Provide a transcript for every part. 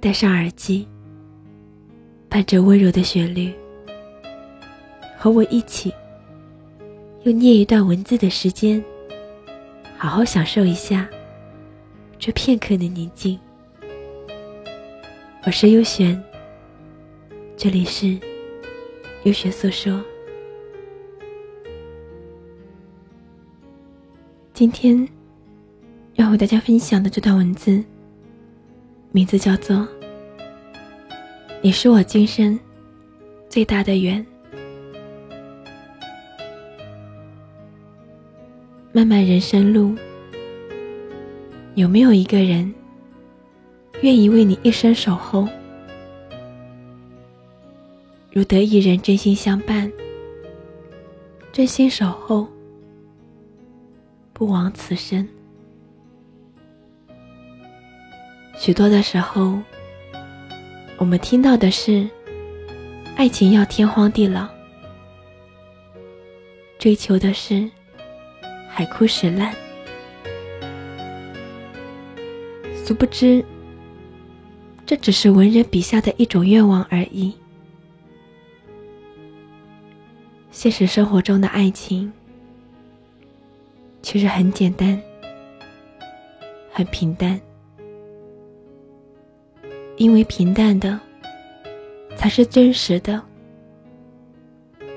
戴上耳机，伴着温柔的旋律，和我一起用念一段文字的时间，好好享受一下这片刻的宁静。我是优璇，这里是优璇诉说。今天要和大家分享的这段文字。名字叫做“你是我今生最大的缘”。漫漫人生路，有没有一个人愿意为你一生守候？如得一人真心相伴，真心守候，不枉此生。许多的时候，我们听到的是爱情要天荒地老，追求的是海枯石烂。殊不知，这只是文人笔下的一种愿望而已。现实生活中的爱情，其实很简单，很平淡。因为平淡的，才是真实的，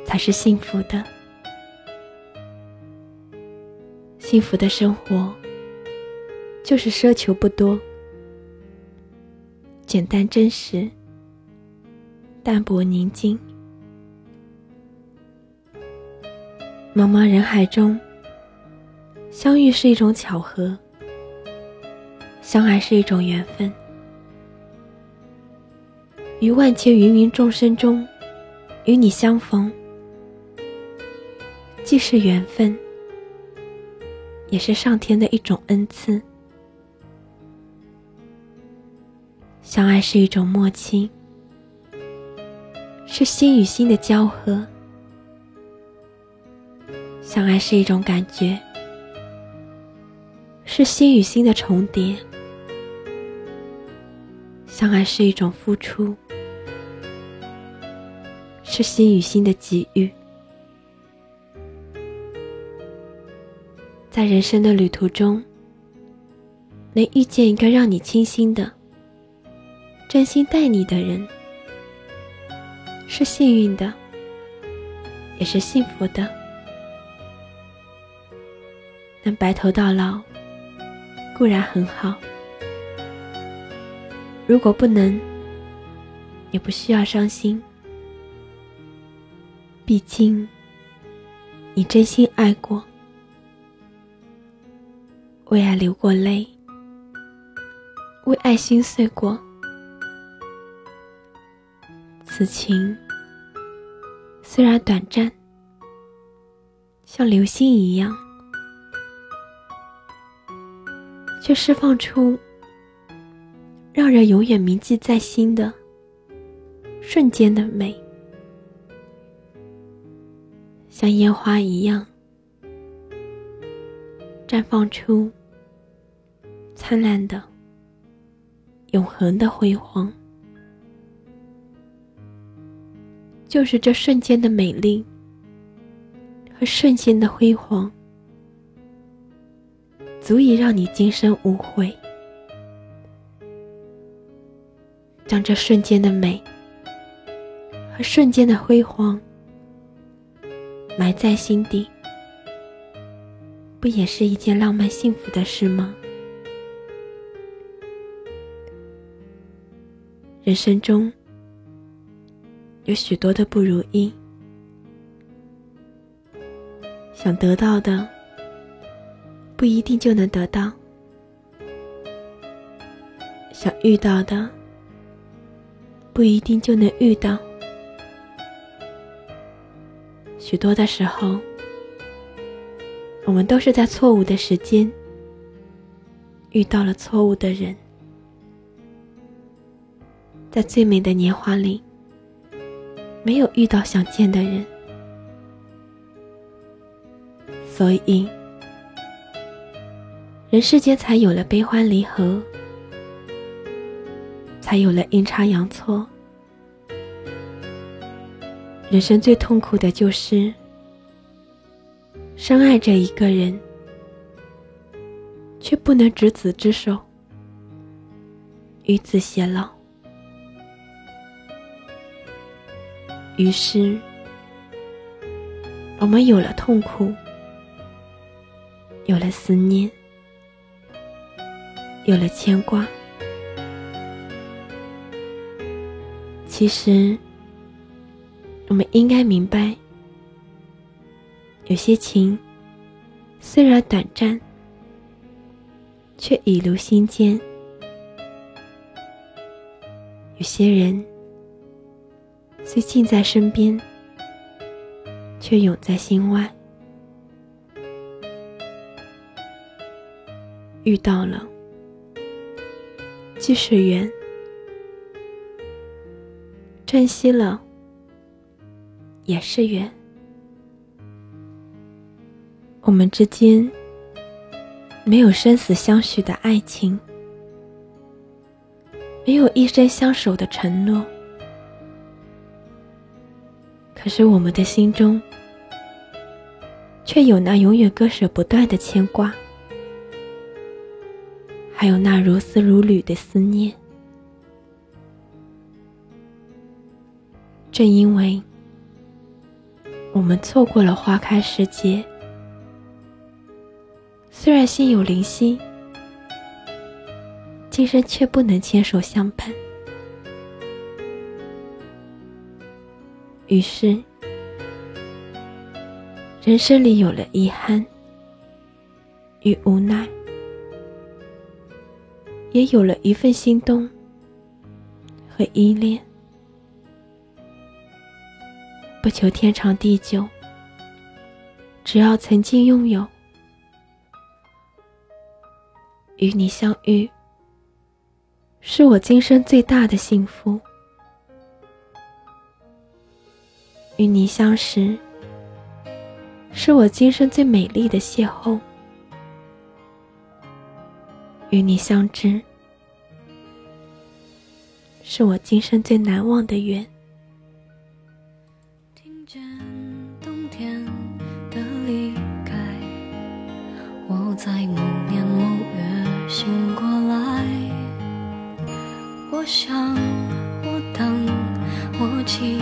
才是幸福的。幸福的生活，就是奢求不多，简单真实，淡泊宁静。茫茫人海中，相遇是一种巧合，相爱是一种缘分。于万千芸芸众生中，与你相逢，既是缘分，也是上天的一种恩赐。相爱是一种默契，是心与心的交合；相爱是一种感觉，是心与心的重叠；相爱是一种付出。是心与心的给予，在人生的旅途中，能遇见一个让你倾心的、真心待你的人，是幸运的，也是幸福的。能白头到老，固然很好；如果不能，也不需要伤心。毕竟，你真心爱过，为爱流过泪，为爱心碎过。此情虽然短暂，像流星一样，却释放出让人永远铭记在心的瞬间的美。像烟花一样，绽放出灿烂的、永恒的辉煌。就是这瞬间的美丽和瞬间的辉煌，足以让你今生无悔。将这瞬间的美和瞬间的辉煌。埋在心底，不也是一件浪漫幸福的事吗？人生中有许多的不如意，想得到的不一定就能得到，想遇到的不一定就能遇到。许多的时候，我们都是在错误的时间遇到了错误的人，在最美的年华里，没有遇到想见的人，所以人世间才有了悲欢离合，才有了阴差阳错。人生最痛苦的就是深爱着一个人，却不能执子之手，与子偕老。于是，我们有了痛苦，有了思念，有了牵挂。其实。我们应该明白，有些情虽然短暂，却已留心间；有些人虽近在身边，却永在心外。遇到了，即是缘；珍惜了。也是缘。我们之间没有生死相许的爱情，没有一生相守的承诺。可是我们的心中，却有那永远割舍不断的牵挂，还有那如丝如缕的思念。正因为。我们错过了花开时节，虽然心有灵犀，今生却不能牵手相伴。于是，人生里有了遗憾与无奈，也有了一份心动和依恋。不求天长地久，只要曾经拥有，与你相遇，是我今生最大的幸福；与你相识，是我今生最美丽的邂逅；与你相知，是我今生最难忘的缘。我想，我等，我期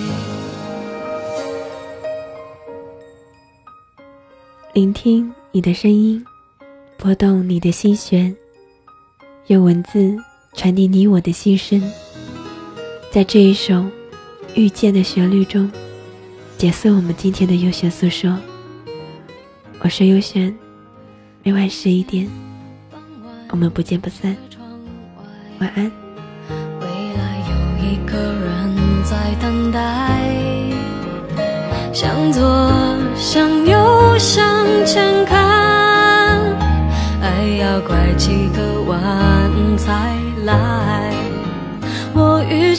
听你的声音，拨动你的心弦，用文字传递你我的心声，在这一首遇见的旋律中，结束我们今天的优选诉说。我是优选，每晚十一点，我们不见不散。晚安。未来有一个人在等待，向左向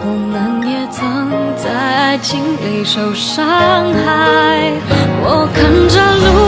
我们也曾在爱情里受伤害。我看着路，